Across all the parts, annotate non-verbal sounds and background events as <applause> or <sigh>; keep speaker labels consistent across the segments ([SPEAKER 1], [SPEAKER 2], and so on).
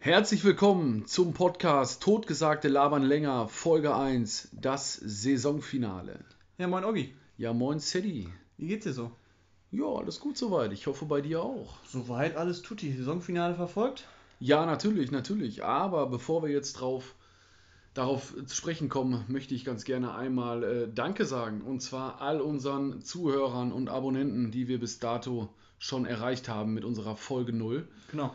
[SPEAKER 1] Herzlich willkommen zum Podcast Totgesagte labern länger, Folge 1, das Saisonfinale.
[SPEAKER 2] Ja, moin Oggi.
[SPEAKER 1] Ja, moin Sadie.
[SPEAKER 2] Wie geht's dir so?
[SPEAKER 1] Ja, alles gut soweit. Ich hoffe bei dir auch.
[SPEAKER 2] Soweit alles tutti. Saisonfinale verfolgt?
[SPEAKER 1] Ja, natürlich, natürlich. Aber bevor wir jetzt drauf, darauf zu sprechen kommen, möchte ich ganz gerne einmal äh, Danke sagen. Und zwar all unseren Zuhörern und Abonnenten, die wir bis dato schon erreicht haben mit unserer Folge 0.
[SPEAKER 2] Genau.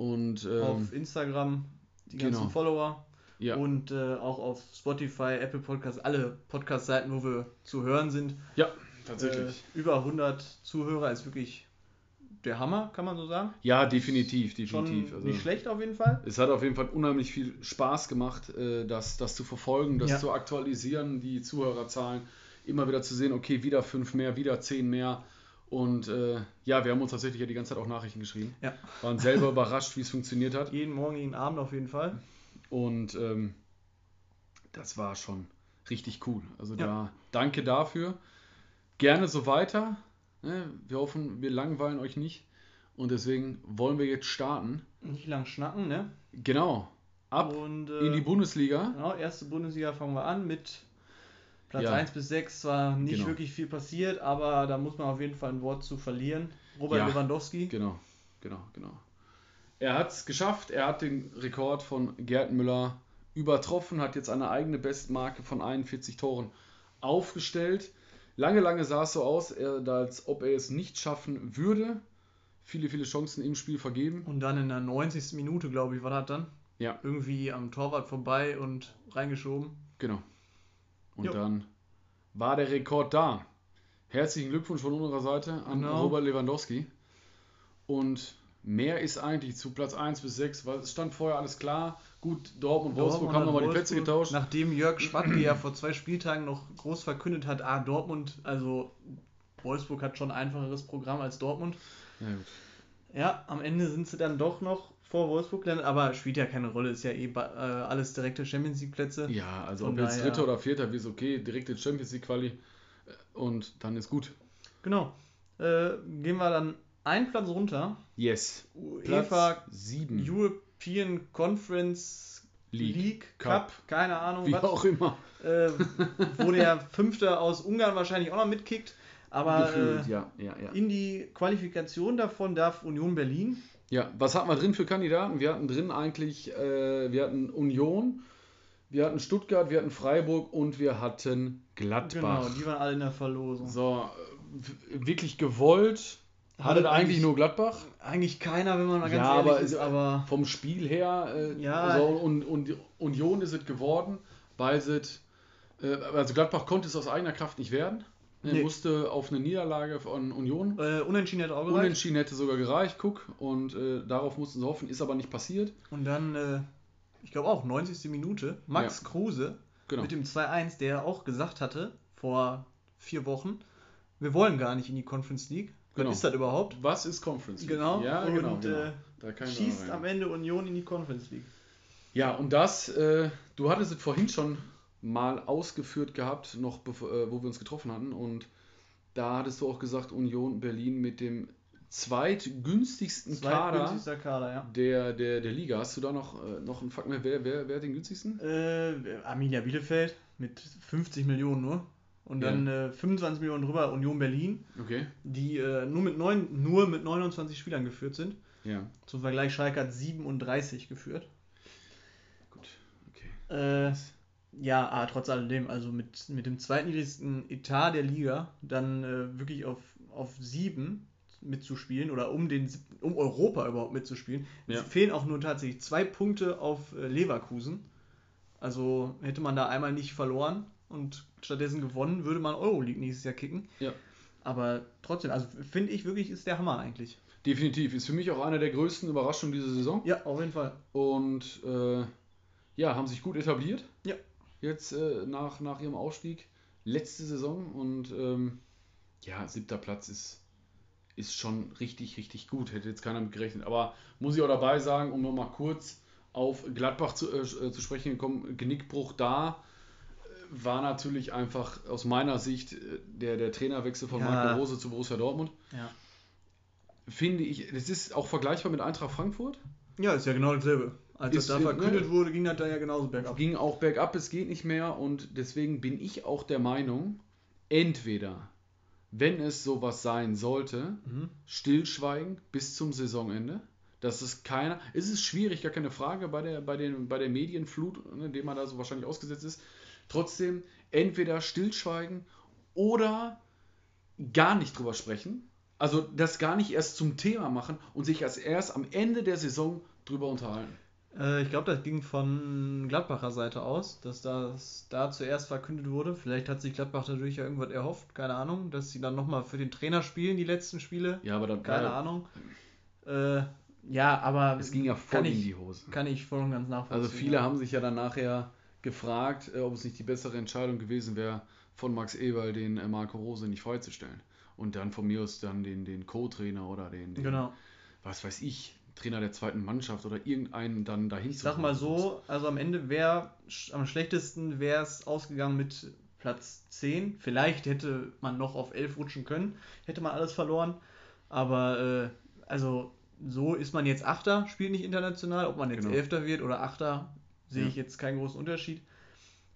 [SPEAKER 1] Und ähm,
[SPEAKER 2] Auf Instagram die ganzen
[SPEAKER 1] genau.
[SPEAKER 2] Follower
[SPEAKER 1] ja,
[SPEAKER 2] und äh, auch auf Spotify, Apple Podcasts, alle Podcast-Seiten, wo wir zu hören sind.
[SPEAKER 1] ja,
[SPEAKER 2] Äh,
[SPEAKER 1] tatsächlich.
[SPEAKER 2] über 100 Zuhörer ist wirklich der Hammer, kann man so sagen.
[SPEAKER 1] ja, definitiv,
[SPEAKER 2] Schon
[SPEAKER 1] definitiv. Also,
[SPEAKER 2] nicht schlecht auf jeden Fall.
[SPEAKER 1] Es hat auf jeden Fall unheimlich viel Spaß gemacht, äh, das, das zu verfolgen, das
[SPEAKER 2] Ja.
[SPEAKER 1] zu aktualisieren, die Zuhörerzahlen, immer wieder zu sehen, okay, wieder fünf mehr, wieder zehn mehr. Und äh, ja, wir haben uns tatsächlich ja die ganze Zeit auch Nachrichten geschrieben.
[SPEAKER 2] Ja.
[SPEAKER 1] Waren selber überrascht, wie es funktioniert hat.
[SPEAKER 2] Jeden Morgen, jeden Abend auf jeden Fall.
[SPEAKER 1] Und ähm, das war schon richtig cool. Also
[SPEAKER 2] Ja.
[SPEAKER 1] da danke dafür. Gerne so weiter. Ne? Wir hoffen, wir langweilen euch nicht. Und deswegen wollen wir jetzt starten.
[SPEAKER 2] Nicht lang schnacken, ne?
[SPEAKER 1] Genau. Ab
[SPEAKER 2] Und, äh,
[SPEAKER 1] in die Bundesliga.
[SPEAKER 2] Genau, erste Bundesliga fangen wir an mit Platz
[SPEAKER 1] Ja.
[SPEAKER 2] 1 bis 6. Zwar nicht
[SPEAKER 1] Genau.
[SPEAKER 2] wirklich viel passiert, aber da muss man auf jeden Fall ein Wort zu verlieren. Robert
[SPEAKER 1] Ja.
[SPEAKER 2] Lewandowski.
[SPEAKER 1] Genau, genau, genau. Er hat es geschafft, er hat den Rekord von Gerd Müller übertroffen, hat jetzt eine eigene Bestmarke von 41 Toren aufgestellt. Lange, lange sah es so aus, er, als ob er es nicht schaffen würde. Viele, viele Chancen im Spiel vergeben.
[SPEAKER 2] Und dann in der 90. Minute, glaube ich, war das dann.
[SPEAKER 1] Ja.
[SPEAKER 2] Irgendwie am Torwart vorbei und reingeschoben.
[SPEAKER 1] Genau. Und
[SPEAKER 2] Jo.
[SPEAKER 1] dann war der Rekord da. Herzlichen Glückwunsch von unserer Seite an
[SPEAKER 2] Genau.
[SPEAKER 1] Robert Lewandowski. Und mehr ist eigentlich zu Platz 1 bis 6, weil es stand vorher alles klar. Gut, Dortmund, Wolfsburg
[SPEAKER 2] Dortmund
[SPEAKER 1] haben nochmal die Plätze
[SPEAKER 2] Wolfsburg,
[SPEAKER 1] getauscht.
[SPEAKER 2] Nachdem Jörg Schmatke ja vor zwei Spieltagen noch groß verkündet hat, ah, Dortmund, also Wolfsburg hat schon ein einfacheres Programm als Dortmund.
[SPEAKER 1] Ja, gut.
[SPEAKER 2] Ja, am Ende sind sie dann doch noch vor Wolfsburg gelandet, aber spielt ja keine Rolle, ist ja eh äh, alles direkte Champions League Plätze.
[SPEAKER 1] ja, also
[SPEAKER 2] Von
[SPEAKER 1] ob jetzt Dritter oder Vierter, wie ist okay, direkt in Champions League Quali äh, und dann ist gut.
[SPEAKER 2] Genau. Äh, gehen wir dann einen Platz runter.
[SPEAKER 1] Yes.
[SPEAKER 2] UEFA
[SPEAKER 1] 7.
[SPEAKER 2] European Conference
[SPEAKER 1] League,
[SPEAKER 2] League,
[SPEAKER 1] Cup.
[SPEAKER 2] Cup, keine Ahnung,
[SPEAKER 1] Wie
[SPEAKER 2] was,
[SPEAKER 1] auch immer.
[SPEAKER 2] äh, wo der Fünfte aus Ungarn wahrscheinlich auch noch mitkickt. Aber
[SPEAKER 1] Gefühlt,
[SPEAKER 2] äh,
[SPEAKER 1] ja, ja, ja.
[SPEAKER 2] in die Qualifikation davon darf Union Berlin.
[SPEAKER 1] Ja, was hatten wir drin für Kandidaten? Wir hatten drin eigentlich, äh, wir hatten Union, wir hatten Stuttgart, wir hatten Freiburg und wir hatten Gladbach.
[SPEAKER 2] Genau, die waren alle in der Verlosung.
[SPEAKER 1] So, äh, wirklich gewollt. Hattet eigentlich
[SPEAKER 2] eigentlich-
[SPEAKER 1] nur Gladbach.
[SPEAKER 2] Eigentlich keiner, wenn man mal ganz
[SPEAKER 1] Ja,
[SPEAKER 2] ehrlich
[SPEAKER 1] aber
[SPEAKER 2] ist,
[SPEAKER 1] es-
[SPEAKER 2] aber
[SPEAKER 1] Vom Spiel her, äh,
[SPEAKER 2] Ja.
[SPEAKER 1] so, und, und Union ist es geworden, weil es, äh, also Gladbach konnte es aus eigener Kraft nicht werden. Er
[SPEAKER 2] Nee.
[SPEAKER 1] musste auf eine Niederlage von Union.
[SPEAKER 2] äh, unentschieden hätte auch gereicht.
[SPEAKER 1] Unentschieden hätte sogar gereicht, guck. Und äh, darauf mussten sie hoffen, ist aber nicht passiert.
[SPEAKER 2] Und dann, äh, ich glaube auch, 90. Minute, Max Kruse
[SPEAKER 1] Genau.
[SPEAKER 2] mit dem 2-1, der auch gesagt hatte, vor vier Wochen, wir wollen gar nicht in die Conference League.
[SPEAKER 1] Genau.
[SPEAKER 2] Was ist das überhaupt?
[SPEAKER 1] Was ist Conference League?
[SPEAKER 2] Genau.
[SPEAKER 1] Ja,
[SPEAKER 2] und
[SPEAKER 1] genau. genau.
[SPEAKER 2] Schießt am. Ende Union in die Conference League.
[SPEAKER 1] Ja, und das, äh, du hattest es vorhin schon mal ausgeführt gehabt, noch äh, wo wir uns getroffen hatten. Und da hattest du auch gesagt, Union Berlin mit dem zweitgünstigsten Kader
[SPEAKER 2] Zweitgünstigster Kader, ja.
[SPEAKER 1] der, der, der Liga. Hast du da noch, äh, noch einen Fakt mehr? Wer, wer, wer hat den günstigsten?
[SPEAKER 2] Äh, Arminia Bielefeld mit 50 Millionen nur. Und
[SPEAKER 1] Ja.
[SPEAKER 2] dann äh, 25 Millionen drüber Union Berlin,
[SPEAKER 1] Okay.
[SPEAKER 2] die äh, nur, mit neun, nur mit 29 Spielern geführt sind.
[SPEAKER 1] Ja,
[SPEAKER 2] Zum Vergleich Schalke hat 37 geführt.
[SPEAKER 1] gut. Okay.
[SPEAKER 2] Äh, ja, aber trotz alledem, also mit, mit dem zweitniedrigsten Etat der Liga dann äh, wirklich auf, auf sieben mitzuspielen oder um, den, um Europa überhaupt mitzuspielen.
[SPEAKER 1] Ja.
[SPEAKER 2] Es fehlen auch nur tatsächlich zwei Punkte auf äh, Leverkusen. Also hätte man da einmal nicht verloren und stattdessen gewonnen, würde man Euroleague nächstes Jahr kicken.
[SPEAKER 1] Ja.
[SPEAKER 2] Aber trotzdem, also finde ich wirklich, ist der Hammer eigentlich.
[SPEAKER 1] Definitiv. Ist für mich auch eine der größten Überraschungen dieser Saison.
[SPEAKER 2] Ja, auf jeden Fall.
[SPEAKER 1] Und äh, ja, haben sich gut etabliert.
[SPEAKER 2] Ja.
[SPEAKER 1] Jetzt äh, nach, nach ihrem Aufstieg. Letzte Saison. Und ähm, ja, siebter Platz ist, ist schon richtig, richtig gut. Hätte jetzt keiner mit gerechnet. Aber muss ich auch dabei sagen, um nochmal kurz auf Gladbach zu, äh, zu sprechen gekommen, Genickbruch da äh, war natürlich einfach aus meiner Sicht äh, der, der Trainerwechsel von
[SPEAKER 2] Ja.
[SPEAKER 1] Marco Rose zu Borussia Dortmund.
[SPEAKER 2] Ja.
[SPEAKER 1] Finde ich, das ist auch vergleichbar mit Eintracht Frankfurt.
[SPEAKER 2] Ja, ist ja genau dasselbe. Als
[SPEAKER 1] Ist-
[SPEAKER 2] das da verkündet
[SPEAKER 1] ne?
[SPEAKER 2] wurde, ging das da ja genauso bergab.
[SPEAKER 1] Ging auch bergab, es geht nicht mehr und deswegen bin ich auch der Meinung, entweder, wenn es sowas sein sollte,
[SPEAKER 2] Mhm.
[SPEAKER 1] stillschweigen bis zum Saisonende. Das ist keiner. Es ist schwierig, gar keine Frage bei der, bei den, bei der Medienflut, ne, dem man da so wahrscheinlich ausgesetzt ist. Trotzdem entweder stillschweigen oder gar nicht drüber sprechen. Also das gar nicht erst zum Thema machen und sich erst erst am Ende der Saison drüber unterhalten.
[SPEAKER 2] Äh, ich glaube, das ging von Gladbacher Seite aus, dass das da zuerst verkündet wurde. Vielleicht hat sich Gladbach dadurch ja irgendwas erhofft, keine Ahnung, dass sie dann nochmal für den Trainer spielen, die letzten Spiele.
[SPEAKER 1] Ja, aber dann
[SPEAKER 2] Keine
[SPEAKER 1] ja,
[SPEAKER 2] Ahnung. Äh, ja, aber
[SPEAKER 1] Es ging ja voll in die Hose.
[SPEAKER 2] kann ich voll und ganz nachvollziehen.
[SPEAKER 1] Also viele haben sich ja dann nachher gefragt, äh, ob es nicht die bessere Entscheidung gewesen wäre, von Max Eberl den äh, Marco Rose nicht freizustellen. Und dann von mir aus dann den, den Co-Trainer oder den, den
[SPEAKER 2] Genau.
[SPEAKER 1] was weiß ich, Trainer der zweiten Mannschaft oder irgendeinen dann dahin
[SPEAKER 2] Ich sag mal so, also am Ende wäre am schlechtesten wäre es ausgegangen mit Platz 10. Vielleicht hätte man noch auf 11 rutschen können, hätte man alles verloren. Aber äh, also so ist man jetzt Achter, spielt nicht international. Ob man jetzt
[SPEAKER 1] Genau.
[SPEAKER 2] Elfter wird oder Achter, sehe
[SPEAKER 1] Ja.
[SPEAKER 2] ich jetzt keinen großen Unterschied.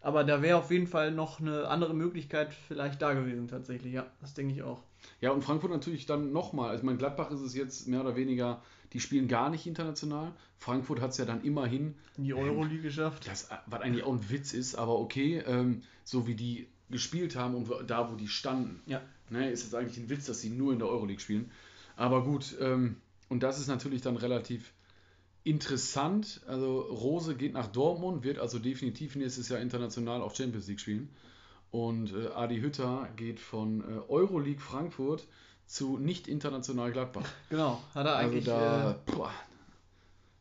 [SPEAKER 2] Aber da wäre auf jeden Fall noch eine andere Möglichkeit vielleicht da gewesen tatsächlich. Ja, das denke ich auch.
[SPEAKER 1] Ja, und Frankfurt natürlich dann nochmal. Also, ich meine, Gladbach ist es jetzt mehr oder weniger, die spielen gar nicht international. Frankfurt hat es ja dann immerhin
[SPEAKER 2] In die Euroleague geschafft.
[SPEAKER 1] Das, was eigentlich auch ein Witz ist, aber okay, ähm, so wie die gespielt haben und da, wo die standen,
[SPEAKER 2] Ja.
[SPEAKER 1] ne, ist es eigentlich ein Witz, dass sie nur in der Euroleague spielen. Aber gut, ähm, und das ist natürlich dann relativ interessant. Also Rose geht nach Dortmund, wird also definitiv nächstes Jahr international auch Champions League spielen. Und äh, Adi Hütter geht von äh, Euroleague Frankfurt zu nicht international Gladbach. <laughs>
[SPEAKER 2] Genau, hat er
[SPEAKER 1] Also
[SPEAKER 2] eigentlich.
[SPEAKER 1] da,
[SPEAKER 2] äh,
[SPEAKER 1] boah,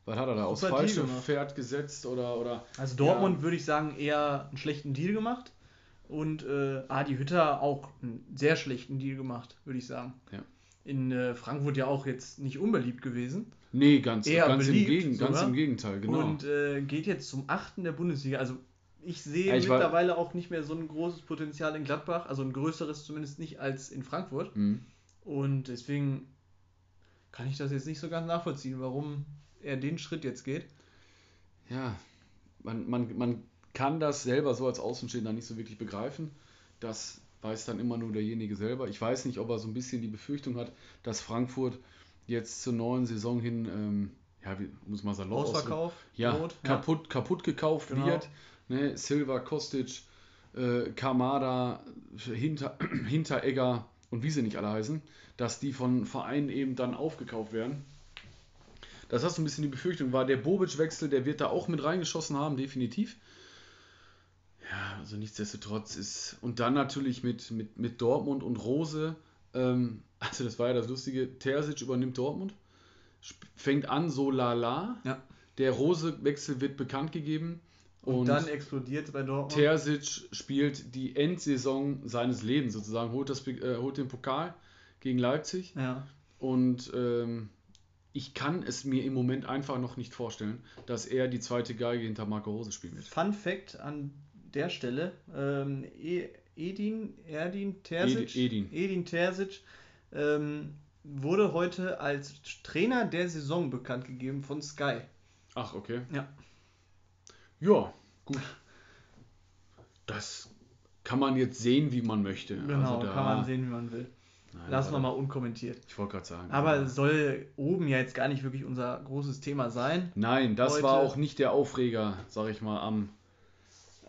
[SPEAKER 1] was hat er da? Aufs
[SPEAKER 2] Super Deal
[SPEAKER 1] falsche
[SPEAKER 2] gemacht.
[SPEAKER 1] Pferd gesetzt oder, oder
[SPEAKER 2] Also Dortmund würde ich sagen eher einen schlechten Deal gemacht und äh, Adi Hütter auch einen sehr schlechten Deal gemacht, würde ich sagen.
[SPEAKER 1] Ja.
[SPEAKER 2] In äh, Frankfurt ja auch jetzt nicht unbeliebt gewesen
[SPEAKER 1] Nee, ganz,
[SPEAKER 2] Eher
[SPEAKER 1] ganz, im,
[SPEAKER 2] beliebt
[SPEAKER 1] Gegen, ganz im Gegenteil, genau.
[SPEAKER 2] und äh, geht jetzt zum achten der Bundesliga. Also ich sehe
[SPEAKER 1] Ja, ich
[SPEAKER 2] mittlerweile auch nicht mehr so ein großes Potenzial in Gladbach, also ein größeres zumindest nicht als in Frankfurt.
[SPEAKER 1] Mhm.
[SPEAKER 2] Und deswegen kann ich das jetzt nicht so ganz nachvollziehen, warum er den Schritt jetzt geht.
[SPEAKER 1] Ja, man, man, man kann das selber so als Außenstehender nicht so wirklich begreifen. Das weiß dann immer nur derjenige selber. Ich weiß nicht, ob er so ein bisschen die Befürchtung hat, dass Frankfurt jetzt zur neuen Saison hin, ähm, ja, wie muss man salopp
[SPEAKER 2] Ausverkauf,
[SPEAKER 1] ja,
[SPEAKER 2] Not,
[SPEAKER 1] kaputt, kaputt gekauft
[SPEAKER 2] Genau.
[SPEAKER 1] wird. Ne? Silva, Kostic, äh, Kamada, Hinter, <clears throat> Hinteregger und wie sie nicht alle heißen, dass die von Vereinen eben dann aufgekauft werden. Das hast du ein bisschen die Befürchtung, war der Bobic-Wechsel, der wird da auch mit reingeschossen haben, definitiv. Ja, also nichtsdestotrotz ist. Und dann natürlich mit, mit, mit Dortmund und Rose. Ähm, <laughs> also, das war ja das Lustige. Terzic übernimmt Dortmund. Fängt an so lala.
[SPEAKER 2] Ja.
[SPEAKER 1] Der Rose-Wechsel wird bekannt gegeben.
[SPEAKER 2] Und,
[SPEAKER 1] Und,
[SPEAKER 2] dann explodiert bei Dortmund.
[SPEAKER 1] Terzic spielt die Endsaison seines Lebens sozusagen, holt, das, äh, holt den Pokal gegen Leipzig.
[SPEAKER 2] ja.
[SPEAKER 1] Und ähm, ich kann es mir im Moment einfach noch nicht vorstellen, dass er die zweite Geige hinter Marco Rose spielen wird.
[SPEAKER 2] Fun Fact an der Stelle: ähm, E- Edin, Erdin Terzic,
[SPEAKER 1] Edi- Edin.
[SPEAKER 2] Edin Terzic ähm, wurde heute als Trainer der Saison bekannt gegeben von Sky.
[SPEAKER 1] Ach, okay.
[SPEAKER 2] Ja.
[SPEAKER 1] Ja, gut. Das kann man jetzt sehen, wie man möchte.
[SPEAKER 2] Genau,
[SPEAKER 1] Also da-
[SPEAKER 2] kann man sehen, wie man will.
[SPEAKER 1] Nein,
[SPEAKER 2] Lassen wir mal unkommentiert.
[SPEAKER 1] Ich wollte gerade sagen.
[SPEAKER 2] Aber es soll oben ja jetzt gar nicht wirklich unser großes Thema sein.
[SPEAKER 1] Nein, das
[SPEAKER 2] heute-
[SPEAKER 1] war auch nicht der Aufreger, sag ich mal, am,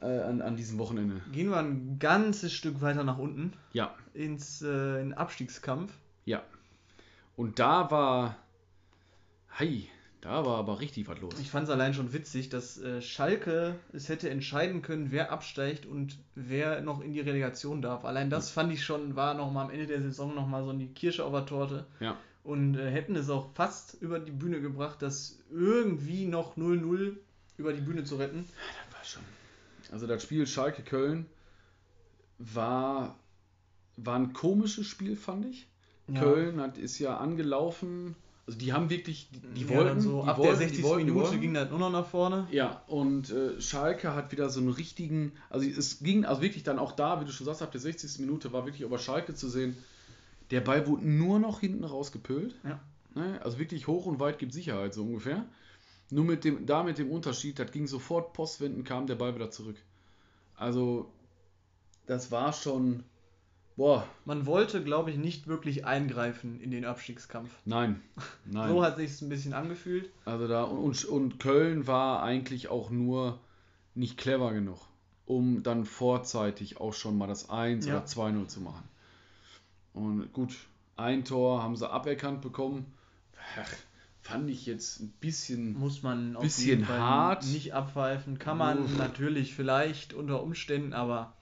[SPEAKER 1] äh, an, an diesem Wochenende.
[SPEAKER 2] Gehen wir ein ganzes Stück weiter nach unten
[SPEAKER 1] Ja,
[SPEAKER 2] ins äh, in den Abstiegskampf.
[SPEAKER 1] ja. Und da war. Hi, da war aber richtig was los.
[SPEAKER 2] Ich fand es allein schon witzig, dass äh, Schalke es hätte entscheiden können, wer absteigt und wer noch in die Relegation darf. Allein das fand ich schon, war noch mal am Ende der Saison noch mal so die Kirsche auf der Torte.
[SPEAKER 1] Ja.
[SPEAKER 2] Und äh, hätten es auch fast über die Bühne gebracht, das irgendwie noch 0-0 über die Bühne zu retten.
[SPEAKER 1] Das war schon. Also das Spiel Schalke-Köln war, war ein komisches Spiel, fand ich. Köln hat, ist ja angelaufen. Also die haben wirklich, die, die
[SPEAKER 2] ja,
[SPEAKER 1] wollten,
[SPEAKER 2] dann so
[SPEAKER 1] die
[SPEAKER 2] ab
[SPEAKER 1] wollten,
[SPEAKER 2] der 60.
[SPEAKER 1] die wollten, die
[SPEAKER 2] Minute ging das nur noch nach vorne.
[SPEAKER 1] Ja, und äh, Schalke hat wieder so einen richtigen, also es ging also wirklich dann auch da, wie du schon sagst, ab der 60. Minute war wirklich über Schalke zu sehen. Der Ball wurde nur noch hinten rausgepölt.
[SPEAKER 2] Ja.
[SPEAKER 1] Ne? Also wirklich hoch und weit gibt Sicherheit, so ungefähr. Nur mit dem, da mit dem Unterschied, das ging sofort Postwenden, kam der Ball wieder zurück. Also, das war schon. Boah,
[SPEAKER 2] Man wollte, glaube ich, nicht wirklich eingreifen in den Abstiegskampf.
[SPEAKER 1] nein. <laughs> Nein.
[SPEAKER 2] So hat sich ein bisschen angefühlt.
[SPEAKER 1] Also da und, und Köln war eigentlich auch nur nicht clever genug, um dann vorzeitig auch schon mal das 1
[SPEAKER 2] Ja.
[SPEAKER 1] oder 2-0 zu machen. Und gut, ein Tor haben sie aberkannt bekommen. Ach, fand ich jetzt ein bisschen.
[SPEAKER 2] Muss man
[SPEAKER 1] Bisschen hart.
[SPEAKER 2] nicht abpfeifen. Kann man
[SPEAKER 1] Uff.
[SPEAKER 2] natürlich vielleicht unter Umständen, aber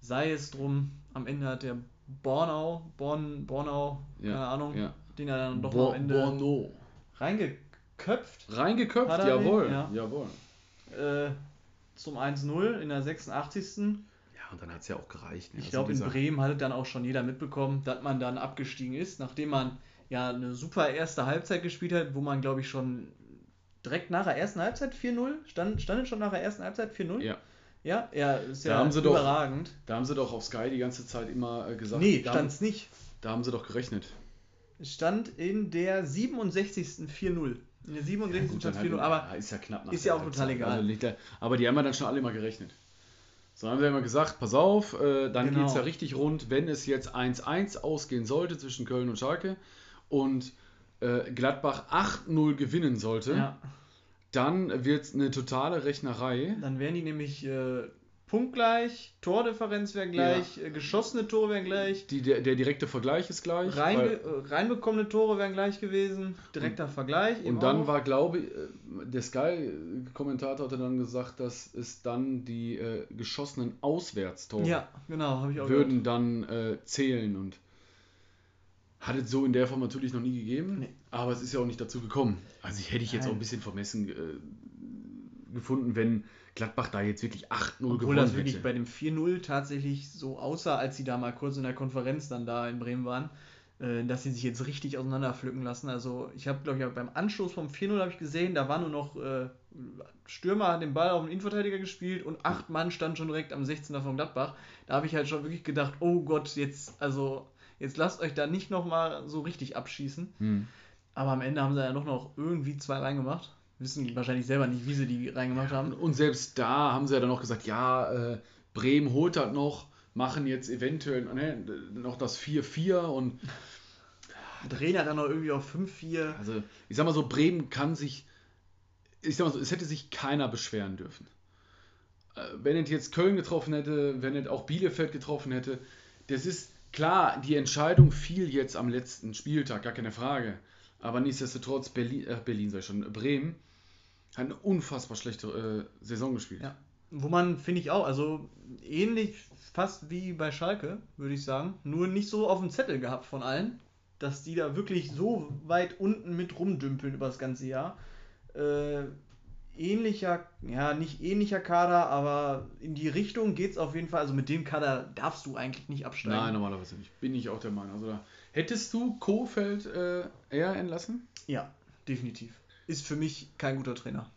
[SPEAKER 2] sei es drum. Am Ende hat der Bornau, Born, Bornau,
[SPEAKER 1] Ja,
[SPEAKER 2] keine Ahnung,
[SPEAKER 1] ja.
[SPEAKER 2] den er dann doch
[SPEAKER 1] Bo-
[SPEAKER 2] am Ende
[SPEAKER 1] Bono.
[SPEAKER 2] reingeköpft
[SPEAKER 1] Reingeköpft,
[SPEAKER 2] er den?
[SPEAKER 1] jawohl.
[SPEAKER 2] Ja.
[SPEAKER 1] Jawohl.
[SPEAKER 2] äh, zum 1-0 in der 86.
[SPEAKER 1] Ja, und dann hat es ja auch gereicht. ne?
[SPEAKER 2] Ich
[SPEAKER 1] Also
[SPEAKER 2] glaube, in
[SPEAKER 1] dieser-
[SPEAKER 2] Bremen hatte dann auch schon jeder mitbekommen, dass man dann abgestiegen ist, nachdem man ja eine super erste Halbzeit gespielt hat, wo man, glaube ich, schon direkt nach der ersten Halbzeit 4-0, stand, stand schon nach der ersten Halbzeit 4-0?
[SPEAKER 1] Ja.
[SPEAKER 2] Ja, ja, ist
[SPEAKER 1] Da
[SPEAKER 2] ja
[SPEAKER 1] haben sie doch-
[SPEAKER 2] überragend.
[SPEAKER 1] Da haben sie doch auf Sky die ganze Zeit immer äh, gesagt.
[SPEAKER 2] nee,
[SPEAKER 1] da,
[SPEAKER 2] stand es nicht.
[SPEAKER 1] da haben sie doch gerechnet.
[SPEAKER 2] Es stand in der 67. 4-0. In der 67.
[SPEAKER 1] Gut,
[SPEAKER 2] stand
[SPEAKER 1] dann
[SPEAKER 2] 4-0,
[SPEAKER 1] halt-
[SPEAKER 2] aber
[SPEAKER 1] ja, ist ja knapp nach
[SPEAKER 2] ist ja auch total egal.
[SPEAKER 1] Also aber die haben ja dann schon alle mal gerechnet. So haben sie ja immer gesagt, pass auf, äh, dann
[SPEAKER 2] Genau.
[SPEAKER 1] geht es ja richtig rund, wenn es jetzt 1-1 ausgehen sollte zwischen Köln und Schalke und äh, Gladbach 8-0 gewinnen sollte,
[SPEAKER 2] ja,
[SPEAKER 1] dann wird es eine totale Rechnerei.
[SPEAKER 2] dann wären die nämlich äh, punktgleich, Tordifferenz wäre gleich, äh, geschossene Tore wären gleich,
[SPEAKER 1] Die, der, der direkte Vergleich ist gleich.
[SPEAKER 2] Rein,
[SPEAKER 1] weil,
[SPEAKER 2] äh, reinbekommene Tore wären gleich gewesen, direkter Vergleich. eben
[SPEAKER 1] und dann
[SPEAKER 2] auch.
[SPEAKER 1] war, glaube ich, äh, der Sky-Kommentator hatte dann gesagt, dass es dann die äh, geschossenen Auswärtstore
[SPEAKER 2] Ja, genau, habe ich auch
[SPEAKER 1] würden dann äh, zählen und hat es so in der Form natürlich noch nie gegeben,
[SPEAKER 2] Nee.
[SPEAKER 1] aber es ist ja auch nicht dazu gekommen. Also ich hätte ich jetzt
[SPEAKER 2] Nein.
[SPEAKER 1] auch ein bisschen vermessen äh, gefunden, wenn Gladbach da jetzt wirklich 8-0
[SPEAKER 2] Obwohl
[SPEAKER 1] gewonnen
[SPEAKER 2] das wirklich
[SPEAKER 1] hätte.
[SPEAKER 2] bei dem 4-0 tatsächlich so aussah, als sie da mal kurz in der Konferenz dann da in Bremen waren, äh, dass sie sich jetzt richtig auseinanderpflücken lassen. Also ich habe, glaube ich, beim Anschluss vom 4-0 habe ich gesehen, da war nur noch äh, Stürmer hat den Ball auf den Innenverteidiger gespielt und acht Mann standen schon direkt am 16er von Gladbach. Da habe ich halt schon wirklich gedacht, oh Gott, jetzt, also jetzt lasst euch da nicht nochmal so richtig abschießen.
[SPEAKER 1] Hm.
[SPEAKER 2] Aber am Ende haben sie ja doch noch irgendwie zwei reingemacht. Wissen wahrscheinlich selber nicht, wie sie die reingemacht haben.
[SPEAKER 1] Und selbst da haben sie ja dann noch gesagt, ja, äh, Bremen holt das noch, machen jetzt eventuell ne, noch das 4-4 und
[SPEAKER 2] Drehen hat dann noch irgendwie auf 5-4.
[SPEAKER 1] Also, ich sag mal so, Bremen kann sich, ich sag mal so, es hätte sich keiner beschweren dürfen. Äh, Wenn es jetzt Köln getroffen hätte, wenn es auch Bielefeld getroffen hätte, das ist klar, die Entscheidung fiel jetzt am letzten Spieltag, gar keine Frage. Aber nichtsdestotrotz, Berlin, äh, Berlin ich schon, Bremen hat eine unfassbar schlechte äh, Saison gespielt.
[SPEAKER 2] Ja. Wo man, finde ich auch, also ähnlich fast wie bei Schalke, würde ich sagen, nur nicht so auf dem Zettel gehabt von allen, dass die da wirklich so weit unten mit rumdümpeln über das ganze Jahr. Äh, ähnlicher, ja, nicht ähnlicher Kader, aber in die Richtung geht es auf jeden Fall. Also mit dem Kader darfst du eigentlich nicht absteigen.
[SPEAKER 1] Nein, normalerweise nicht. Bin ich auch der Meinung. Also da hättest du Kofeld äh, eher entlassen?
[SPEAKER 2] Ja, definitiv. Ist für mich kein guter Trainer.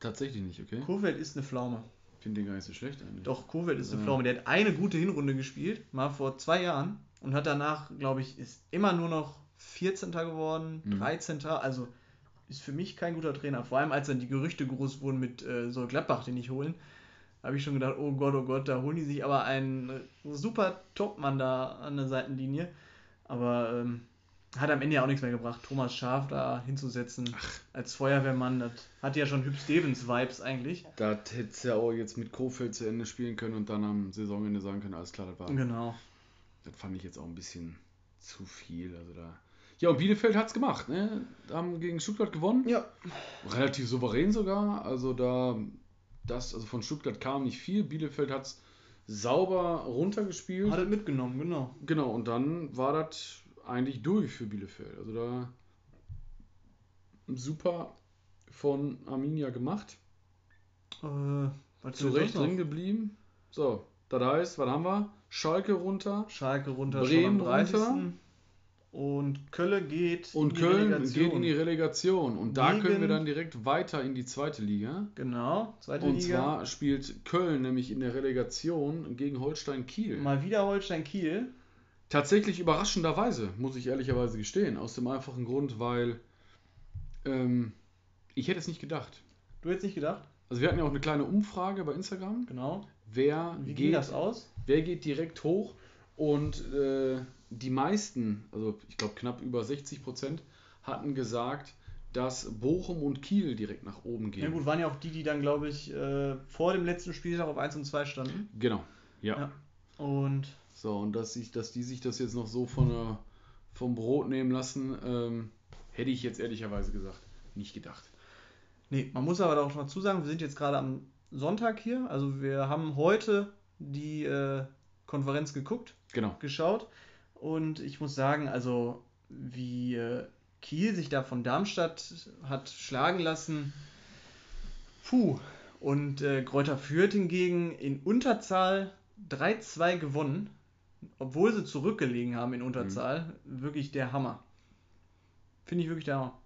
[SPEAKER 1] Tatsächlich nicht, okay?
[SPEAKER 2] Kofeld ist eine Pflaume.
[SPEAKER 1] Finde den gar nicht so schlecht eigentlich.
[SPEAKER 2] Doch, Kofeld ist eine
[SPEAKER 1] Ja.
[SPEAKER 2] Pflaume. Der hat eine gute Hinrunde gespielt, mal vor zwei Jahren. Und hat danach, glaube ich, ist immer nur noch 14. geworden,
[SPEAKER 1] Mhm.
[SPEAKER 2] 13. Also ist für mich kein guter Trainer. Vor allem, als dann die Gerüchte groß wurden mit äh, soll Gladbach den nicht holen, habe ich schon gedacht, oh Gott, oh Gott, da holen die sich aber einen äh, super Topmann da an der Seitenlinie. Aber ähm, hat am Ende ja auch nichts mehr gebracht, Thomas Schaf da hinzusetzen als Feuerwehrmann. Das hat ja schon Hüb Stevens-Vibes eigentlich.
[SPEAKER 1] Da hätte ja auch jetzt mit Kofeld zu Ende spielen können und dann am Saisonende sagen können, alles klar, das war.
[SPEAKER 2] Genau.
[SPEAKER 1] Das fand ich jetzt auch ein bisschen zu viel. Also da. Ja, und Bielefeld hat es gemacht, ne? Haben gegen Stuttgart gewonnen.
[SPEAKER 2] Ja,
[SPEAKER 1] Relativ souverän sogar. Also da, das, also von Stuttgart kam nicht viel. Bielefeld hat es sauber runtergespielt.
[SPEAKER 2] hat er mitgenommen, genau.
[SPEAKER 1] Genau, und dann war das eigentlich durch für Bielefeld. Also da super von Arminia gemacht.
[SPEAKER 2] Äh, was
[SPEAKER 1] Zu Recht drin geblieben. So, das heißt, was haben wir? Schalke runter.
[SPEAKER 2] Schalke runter,
[SPEAKER 1] Bremen
[SPEAKER 2] schon am 30.
[SPEAKER 1] runter.
[SPEAKER 2] Und Köln geht
[SPEAKER 1] Und
[SPEAKER 2] in die
[SPEAKER 1] Köln
[SPEAKER 2] Relegation.
[SPEAKER 1] geht in die Relegation. Und da
[SPEAKER 2] Gegen-
[SPEAKER 1] können wir dann direkt weiter in die zweite Liga.
[SPEAKER 2] Genau, zweite
[SPEAKER 1] Und
[SPEAKER 2] Liga.
[SPEAKER 1] zwar spielt Köln nämlich in der Relegation gegen Holstein Kiel.
[SPEAKER 2] Mal wieder Holstein Kiel.
[SPEAKER 1] Tatsächlich überraschenderweise, muss ich ehrlicherweise gestehen. Aus dem einfachen Grund, weil ähm, Ich hätte es nicht gedacht.
[SPEAKER 2] Du hättest nicht gedacht?
[SPEAKER 1] Also wir hatten ja auch eine kleine Umfrage bei Instagram.
[SPEAKER 2] Genau.
[SPEAKER 1] Wer
[SPEAKER 2] Wie
[SPEAKER 1] geht,
[SPEAKER 2] ging das aus?
[SPEAKER 1] wer geht direkt hoch? Und äh, die meisten, also ich glaube knapp über 60 Prozent, hatten gesagt, dass Bochum und Kiel direkt nach oben gehen.
[SPEAKER 2] Ja gut, waren ja auch die, die dann, glaube ich, äh, vor dem letzten Spieltag auf 1 und 2 standen.
[SPEAKER 1] Genau. Ja.
[SPEAKER 2] Ja. Und
[SPEAKER 1] So, und dass, sich, dass die sich das jetzt noch so von der, vom Brot nehmen lassen, ähm, hätte ich jetzt ehrlicherweise gesagt nicht gedacht.
[SPEAKER 2] nee, man muss aber auch dazu sagen, wir sind jetzt gerade am Sonntag hier. Also wir haben heute die äh, Konferenz geguckt,
[SPEAKER 1] Genau.
[SPEAKER 2] geschaut. Und ich muss sagen, also wie äh, Kiel sich da von Darmstadt hat schlagen lassen, puh. Und äh, Kräuter Fürth hingegen in Unterzahl 3-2 gewonnen, obwohl sie zurückgelegen haben in Unterzahl. Wirklich der Hammer. Finde ich wirklich der Hammer.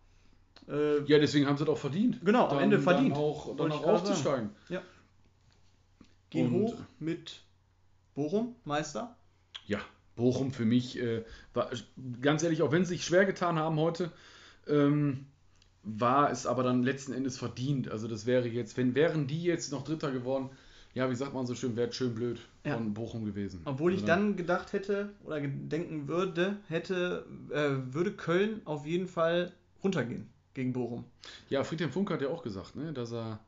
[SPEAKER 2] Äh,
[SPEAKER 1] Ja, deswegen haben sie es auch verdient.
[SPEAKER 2] Genau, am
[SPEAKER 1] Dann-
[SPEAKER 2] Ende verdient.
[SPEAKER 1] Dann auch, dann auch aufzusteigen.
[SPEAKER 2] gehen
[SPEAKER 1] Und-
[SPEAKER 2] hoch mit Bochum, Meister.
[SPEAKER 1] Ja, Bochum für mich, äh, war, ganz ehrlich, auch wenn sie sich schwer getan haben heute, ähm, war es aber dann letzten Endes verdient. Also das wäre jetzt, wenn wären die jetzt noch Dritter geworden, ja, wie sagt man so schön, wäre schön blöd
[SPEAKER 2] Ja.
[SPEAKER 1] von Bochum gewesen.
[SPEAKER 2] Obwohl ich
[SPEAKER 1] Also
[SPEAKER 2] dann gedacht hätte oder denken würde, hätte, äh, würde Köln auf jeden Fall runtergehen gegen Bochum.
[SPEAKER 1] Ja, Friedhelm Funke hat ja auch gesagt, ne, dass er,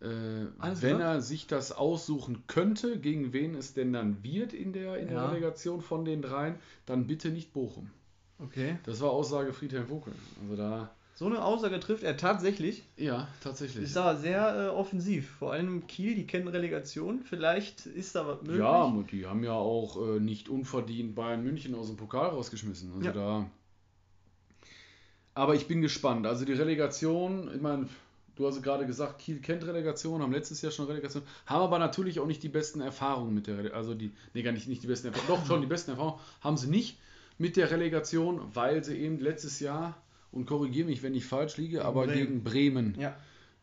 [SPEAKER 1] äh, wenn
[SPEAKER 2] wird?
[SPEAKER 1] er sich das aussuchen könnte, gegen wen es denn dann wird in der, in der
[SPEAKER 2] Ja.
[SPEAKER 1] Relegation von den dreien, dann bitte nicht Bochum.
[SPEAKER 2] Okay.
[SPEAKER 1] Das war Aussage Friedhelm Funke. Also da,
[SPEAKER 2] So eine Aussage trifft er tatsächlich.
[SPEAKER 1] ja, tatsächlich.
[SPEAKER 2] Ist aber sehr äh, offensiv. Vor allem Kiel, die kennen Relegation. Vielleicht ist da was möglich.
[SPEAKER 1] Ja, und die haben ja auch äh, nicht unverdient Bayern München aus dem Pokal rausgeschmissen. Also
[SPEAKER 2] Ja.
[SPEAKER 1] da. Aber ich bin gespannt. Also die Relegation, ich meine, du hast gerade gesagt, Kiel kennt Relegation, haben letztes Jahr schon Relegation, haben aber natürlich auch nicht die besten Erfahrungen mit der Relegation. Also die, nee, gar nicht, nicht die besten Erfahrungen, doch schon die besten Erfahrungen haben sie nicht mit der Relegation, weil sie eben letztes Jahr, und korrigiere mich, wenn ich falsch liege,
[SPEAKER 2] Gegen
[SPEAKER 1] aber
[SPEAKER 2] Bremen.
[SPEAKER 1] gegen Bremen
[SPEAKER 2] Ja.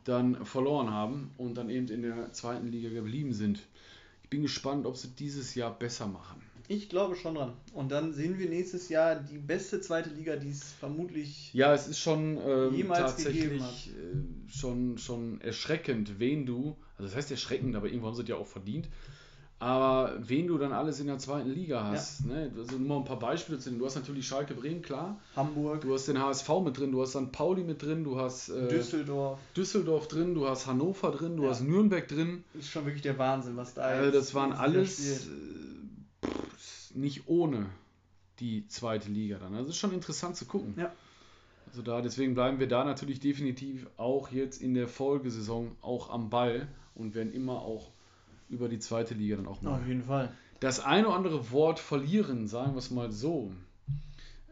[SPEAKER 1] dann verloren haben und dann eben in der zweiten Liga geblieben sind. Ich bin gespannt, ob sie dieses Jahr besser machen.
[SPEAKER 2] Ich glaube schon dran. Und dann sehen wir nächstes Jahr die beste zweite Liga, die es vermutlich.
[SPEAKER 1] Ja, es ist schon ähm,
[SPEAKER 2] Jemals gegeben
[SPEAKER 1] tatsächlich äh, schon, schon erschreckend, wen du, also das heißt erschreckend, aber irgendwo haben sie es ja auch verdient, aber wen du dann alles in der zweiten Liga hast. Ne? Also nur mal ein paar Beispiele zu nennen. Du hast natürlich Schalke Bremen, klar.
[SPEAKER 2] Hamburg,
[SPEAKER 1] Du hast den HSV mit drin, du hast St. Pauli mit drin, du hast äh,
[SPEAKER 2] Düsseldorf.
[SPEAKER 1] Düsseldorf drin, du hast Hannover drin, du
[SPEAKER 2] Ja.
[SPEAKER 1] hast Nürnberg drin.
[SPEAKER 2] Ist schon wirklich der Wahnsinn, was da
[SPEAKER 1] Also
[SPEAKER 2] jetzt
[SPEAKER 1] das waren alles
[SPEAKER 2] Jahr
[SPEAKER 1] äh,
[SPEAKER 2] spielt.
[SPEAKER 1] Nicht ohne die zweite Liga dann. Also es ist schon interessant zu gucken.
[SPEAKER 2] Ja.
[SPEAKER 1] Also da, deswegen bleiben wir da natürlich definitiv auch jetzt in der Folgesaison auch am Ball und werden immer auch über die zweite Liga dann auch mal
[SPEAKER 2] Auf jeden Fall.
[SPEAKER 1] das eine oder andere Wort verlieren, sagen wir es mal so.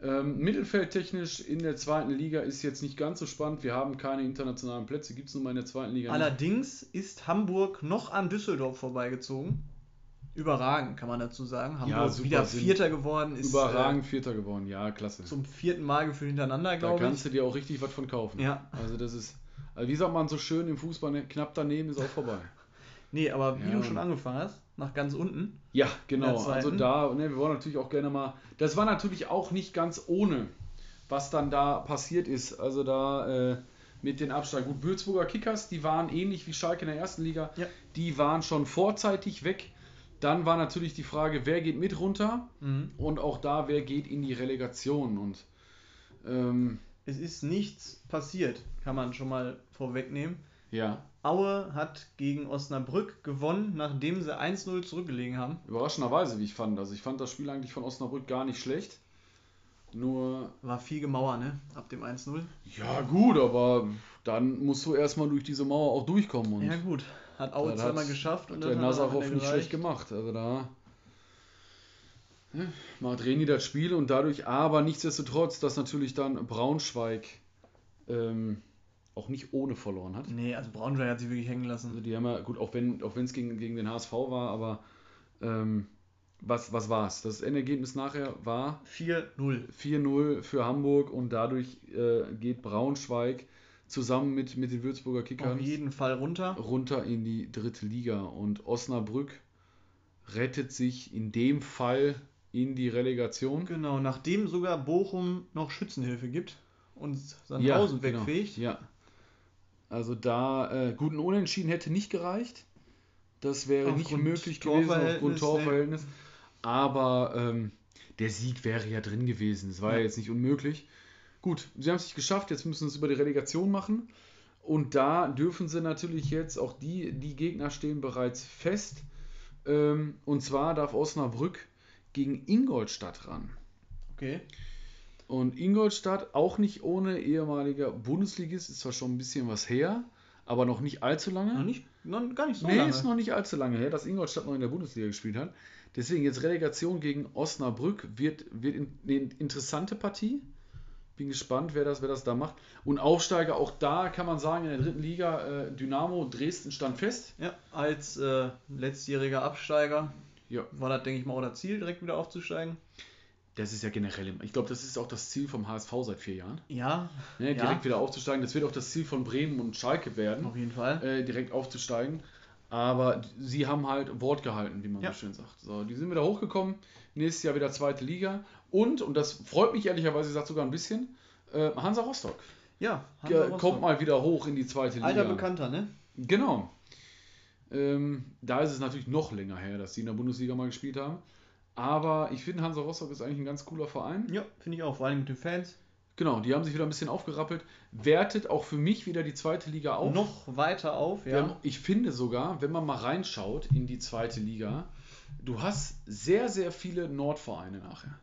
[SPEAKER 1] Ähm, mittelfeldtechnisch in der zweiten Liga ist jetzt nicht ganz so spannend. Wir haben keine internationalen Plätze, gibt es nun mal in der zweiten Liga nicht.
[SPEAKER 2] Allerdings ist Hamburg noch an Düsseldorf vorbeigezogen. Überragend, kann man dazu sagen. Hamburg
[SPEAKER 1] super,
[SPEAKER 2] wieder Vierter geworden, ist
[SPEAKER 1] Überragend Vierter geworden, ja, klasse.
[SPEAKER 2] äh, zum vierten Mal gefühlt hintereinander,
[SPEAKER 1] Da
[SPEAKER 2] glaube
[SPEAKER 1] kannst
[SPEAKER 2] ich.
[SPEAKER 1] du dir auch richtig was von kaufen.
[SPEAKER 2] Ja.
[SPEAKER 1] Also das ist, also wie sagt man so schön im Fußball, ne, knapp daneben ist auch vorbei. <laughs>
[SPEAKER 2] Nee, aber wie
[SPEAKER 1] Ja.
[SPEAKER 2] du schon angefangen hast, nach ganz unten.
[SPEAKER 1] Ja, genau. Also da, ne, wir wollen natürlich auch gerne mal. Das war natürlich auch nicht ganz ohne, was dann da passiert ist. Also da äh, mit den Absteigen. Gut, Würzburger Kickers, die waren ähnlich wie Schalke in der ersten Liga.
[SPEAKER 2] Ja.
[SPEAKER 1] Die waren schon vorzeitig weg. Dann war natürlich die Frage, wer geht mit runter?
[SPEAKER 2] Mhm.
[SPEAKER 1] Und auch da, wer geht in die Relegation? Und ähm,
[SPEAKER 2] Es ist nichts passiert, kann man schon mal vorwegnehmen.
[SPEAKER 1] ja,
[SPEAKER 2] Aue hat gegen Osnabrück gewonnen, nachdem sie 1-0 zurückgelegen haben.
[SPEAKER 1] Überraschenderweise, wie ich fand. Also ich fand das Spiel eigentlich von Osnabrück gar nicht schlecht. Nur,
[SPEAKER 2] War viel gemauer, ne? Ab dem 1-0.
[SPEAKER 1] ja gut, aber dann musst du erstmal durch diese Mauer auch durchkommen. Und
[SPEAKER 2] Ja, gut. Hat Aue
[SPEAKER 1] Das
[SPEAKER 2] zweimal geschafft und
[SPEAKER 1] der
[SPEAKER 2] dann er
[SPEAKER 1] Nazarov
[SPEAKER 2] Ende
[SPEAKER 1] nicht schlecht gemacht. Also da ne, macht Reni das Spiel und dadurch, aber nichtsdestotrotz, dass natürlich dann Braunschweig ähm, auch nicht ohne verloren hat.
[SPEAKER 2] Nee, also Braunschweig hat sich wirklich hängen
[SPEAKER 1] Also
[SPEAKER 2] lassen.
[SPEAKER 1] die haben ja, gut, auch wenn auch es gegen, gegen den HSV war, aber ähm, was, was war es? Das Endergebnis nachher war
[SPEAKER 2] 4-0.
[SPEAKER 1] 4-0 für Hamburg und dadurch äh, geht Braunschweig zusammen mit, mit den Würzburger Kickern
[SPEAKER 2] Auf jeden Fall runter.
[SPEAKER 1] runter in die dritte Liga und Osnabrück rettet sich in dem Fall in die Relegation.
[SPEAKER 2] Genau, nachdem sogar Bochum noch Schützenhilfe gibt und Sandhausen
[SPEAKER 1] genau.
[SPEAKER 2] wegfegt.
[SPEAKER 1] Ja. Also da äh, guten Unentschieden hätte nicht gereicht. Das wäre nicht
[SPEAKER 2] Aufgrund
[SPEAKER 1] möglich gewesen aufgrund
[SPEAKER 2] Torverhältnis,
[SPEAKER 1] Torverhältnis. Aber ähm, der Sieg wäre ja drin gewesen. Es war ja.
[SPEAKER 2] Ja.
[SPEAKER 1] jetzt nicht unmöglich. Gut, sie haben es nicht geschafft. Jetzt müssen sie es über die Relegation machen. Und da dürfen sie natürlich jetzt, auch die, die Gegner stehen bereits fest. Ähm, und zwar darf Osnabrück gegen Ingolstadt ran.
[SPEAKER 2] Okay.
[SPEAKER 1] Und Ingolstadt auch nicht ohne ehemaliger Bundesligist, ist zwar schon ein bisschen was her, aber noch nicht allzu lange.
[SPEAKER 2] Noch nicht, noch, gar nicht so
[SPEAKER 1] nee,
[SPEAKER 2] lange.
[SPEAKER 1] ist noch nicht allzu lange her, dass Ingolstadt noch in der Bundesliga gespielt hat. Deswegen jetzt Relegation gegen Osnabrück wird, wird in, eine interessante Partie. Bin gespannt, wer das, wer das da macht. Und Aufsteiger, auch da kann man sagen, in der dritten Liga, äh, Dynamo Dresden stand fest.
[SPEAKER 2] Ja, als äh, letztjähriger Absteiger
[SPEAKER 1] Ja.
[SPEAKER 2] war das, denke ich mal, auch das Ziel, direkt wieder aufzusteigen.
[SPEAKER 1] Das ist ja generell, ich glaube, das ist auch das Ziel vom HSV seit vier Jahren.
[SPEAKER 2] Ja,
[SPEAKER 1] Ne,
[SPEAKER 2] Ja.
[SPEAKER 1] direkt wieder aufzusteigen. Das wird auch das Ziel von Bremen und Schalke werden.
[SPEAKER 2] auf jeden Fall.
[SPEAKER 1] äh, direkt aufzusteigen. Aber sie haben halt Wort gehalten, wie man
[SPEAKER 2] Ja.
[SPEAKER 1] so schön sagt. So, die sind wieder hochgekommen. Nächstes Jahr wieder zweite Liga. Und, und das freut mich ehrlicherweise, ich sag sogar ein bisschen, äh, Hansa Rostock
[SPEAKER 2] Ja, wir Rostock.
[SPEAKER 1] kommt mal wieder hoch in die zweite Liga.
[SPEAKER 2] Alter Bekannter, ne?
[SPEAKER 1] Genau. Ähm, da ist es natürlich noch länger her, dass sie in der Bundesliga mal gespielt haben. Aber ich finde, Hansa Rostock ist eigentlich ein ganz cooler Verein.
[SPEAKER 2] Ja, finde ich auch, vor allem mit den Fans.
[SPEAKER 1] Genau, die haben sich wieder ein bisschen aufgerappelt. Wertet auch für mich wieder die zweite Liga auf.
[SPEAKER 2] Noch weiter auf, ja.
[SPEAKER 1] haben, ich finde sogar, wenn man mal reinschaut in die zweite Liga, du hast sehr, sehr viele Nordvereine nachher.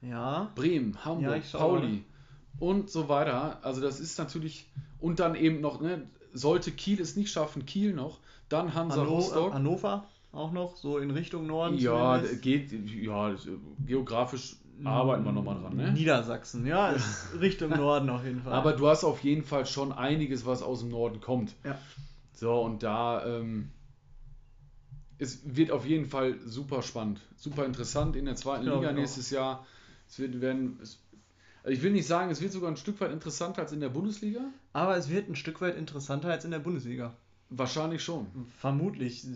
[SPEAKER 2] Ja,
[SPEAKER 1] Bremen, Hamburg,
[SPEAKER 2] Ja,
[SPEAKER 1] Pauli und so weiter. Also das ist natürlich, und dann eben noch, ne, sollte Kiel es nicht schaffen, Kiel noch, dann Hansa
[SPEAKER 2] Hanno,
[SPEAKER 1] Rostock.
[SPEAKER 2] Hannover auch noch, so in Richtung Norden.
[SPEAKER 1] ja,
[SPEAKER 2] zumindest.
[SPEAKER 1] geht, ja, geografisch arbeiten wir nochmal dran, ne?
[SPEAKER 2] Niedersachsen, ja, <laughs> ist Richtung Norden auf jeden Fall.
[SPEAKER 1] Aber du hast auf jeden Fall schon einiges, was aus dem Norden kommt.
[SPEAKER 2] Ja.
[SPEAKER 1] So, und da ähm, es wird auf jeden Fall super spannend, super interessant in der zweiten Liga
[SPEAKER 2] ich auch.
[SPEAKER 1] nächstes Jahr. Es wird werden, es, also ich will nicht sagen, es wird sogar ein Stück weit interessanter als in der Bundesliga.
[SPEAKER 2] Aber es wird ein Stück weit interessanter als in der Bundesliga.
[SPEAKER 1] Wahrscheinlich schon.
[SPEAKER 2] Vermutlich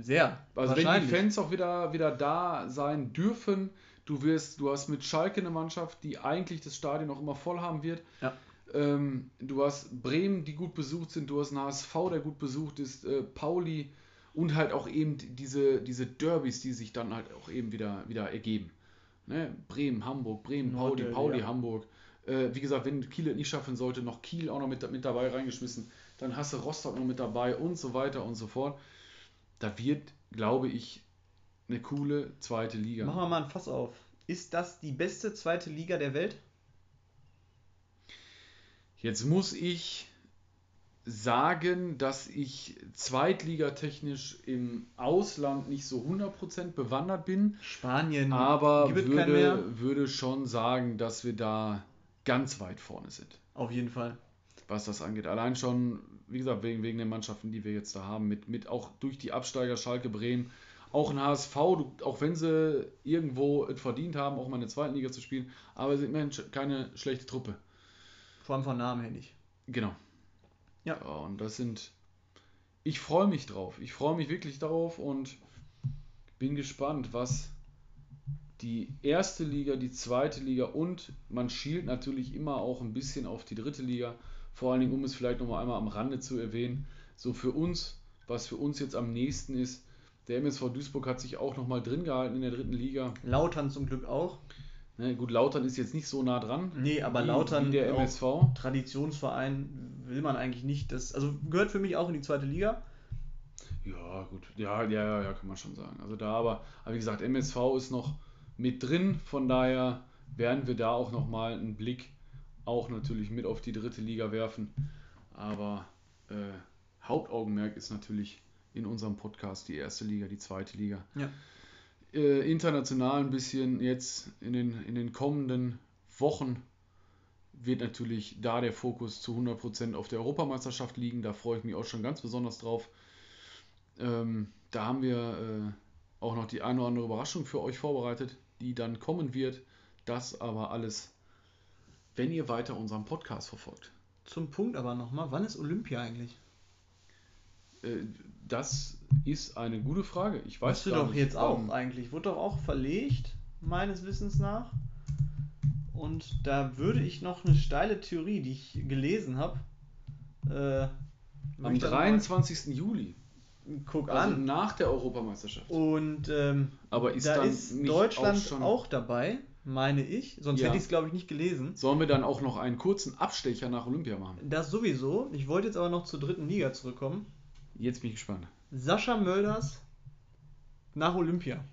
[SPEAKER 2] sehr.
[SPEAKER 1] Also wenn die. Fans auch wieder, wieder da sein dürfen, du wirst, du hast mit Schalke eine Mannschaft, die eigentlich das Stadion auch immer voll haben wird.
[SPEAKER 2] Ja.
[SPEAKER 1] Ähm, du hast Bremen, die gut besucht sind, du hast einen HSV, der gut besucht ist, äh, Pauli und halt auch eben diese, diese Derbys, die sich dann halt auch eben wieder, wieder ergeben. Ne? Bremen, Hamburg, Bremen, Pauli, Pauli,
[SPEAKER 2] ja.
[SPEAKER 1] Hamburg. Äh, wie gesagt, wenn Kiel es nicht schaffen sollte, noch Kiel auch noch mit, mit dabei reingeschmissen, dann hast du Rostock noch mit dabei und so weiter und so fort. Da wird, glaube ich, eine coole zweite Liga.
[SPEAKER 2] Machen wir mal ein Fass auf. Ist das die beste zweite Liga der Welt?
[SPEAKER 1] Jetzt muss ich sagen, dass ich zweitligatechnisch im Ausland nicht so 100% bewandert bin,
[SPEAKER 2] Spanien
[SPEAKER 1] aber würde, würde schon sagen, dass wir da ganz weit vorne sind,
[SPEAKER 2] Auf jeden Fall.
[SPEAKER 1] was das angeht. Allein schon, wie gesagt, wegen, wegen den Mannschaften, die wir jetzt da haben, mit, mit auch durch die Absteiger Schalke Bremen, auch ein HSV, auch wenn sie irgendwo es verdient haben, auch mal in der zweiten Liga zu spielen, aber sie sind keine schlechte Truppe.
[SPEAKER 2] Vor allem von Namen her nicht.
[SPEAKER 1] Genau.
[SPEAKER 2] Ja.
[SPEAKER 1] Und das sind. Ich freue mich drauf. Ich freue mich wirklich darauf und bin gespannt, was die erste Liga, die zweite Liga und man schielt natürlich immer auch ein bisschen auf die dritte Liga. Vor allen Dingen, um es vielleicht nochmal einmal am Rande zu erwähnen, so für uns, was für uns jetzt am nächsten ist, der MSV Duisburg hat sich auch nochmal drin gehalten in der dritten Liga.
[SPEAKER 2] Lautern zum Glück auch.
[SPEAKER 1] Ne, gut, Lautern ist jetzt nicht so nah dran.
[SPEAKER 2] Nee, aber
[SPEAKER 1] wie,
[SPEAKER 2] Lautern
[SPEAKER 1] wie der MSV.
[SPEAKER 2] Traditionsverein will man eigentlich nicht. Das, also gehört für mich auch in die zweite Liga.
[SPEAKER 1] Ja, gut. Ja, ja, ja, ja, kann man schon sagen. Also da aber, aber wie gesagt, MSV ist noch mit drin, von daher werden wir da auch nochmal einen Blick auch natürlich mit auf die dritte Liga werfen. Aber äh, Hauptaugenmerk ist natürlich in unserem Podcast die erste Liga, die zweite Liga.
[SPEAKER 2] Ja.
[SPEAKER 1] Äh, international ein bisschen jetzt in den, in den kommenden Wochen wird natürlich da der Fokus zu 100% auf der Europameisterschaft liegen. Da freue ich mich auch schon ganz besonders drauf. Ähm, da haben wir äh, auch noch die eine oder andere Überraschung für euch vorbereitet, die dann kommen wird. Das aber alles, wenn ihr weiter unseren Podcast verfolgt.
[SPEAKER 2] Zum Punkt aber nochmal, wann ist Olympia eigentlich?
[SPEAKER 1] Äh, das ist eine gute Frage. Ich weiß
[SPEAKER 2] Weißt du doch
[SPEAKER 1] nicht,
[SPEAKER 2] jetzt auch
[SPEAKER 1] ähm,
[SPEAKER 2] eigentlich. Wurde doch auch verlegt, meines Wissens nach. Und da würde ich noch eine steile Theorie, die ich gelesen habe, Äh,
[SPEAKER 1] Am
[SPEAKER 2] möchte aber-
[SPEAKER 1] 23. Juli.
[SPEAKER 2] Guck
[SPEAKER 1] Also
[SPEAKER 2] an.
[SPEAKER 1] nach der Europameisterschaft.
[SPEAKER 2] Und ähm,
[SPEAKER 1] Aber ist
[SPEAKER 2] da ist Deutschland
[SPEAKER 1] auch
[SPEAKER 2] auch, dabei, meine ich. Sonst
[SPEAKER 1] Ja.
[SPEAKER 2] hätte ich es, glaube ich, nicht gelesen.
[SPEAKER 1] Sollen wir dann auch noch einen kurzen Abstecher nach Olympia machen?
[SPEAKER 2] Das sowieso. Ich wollte jetzt aber noch zur dritten Liga zurückkommen.
[SPEAKER 1] Jetzt bin ich gespannt.
[SPEAKER 2] Sascha Mölders nach Olympia.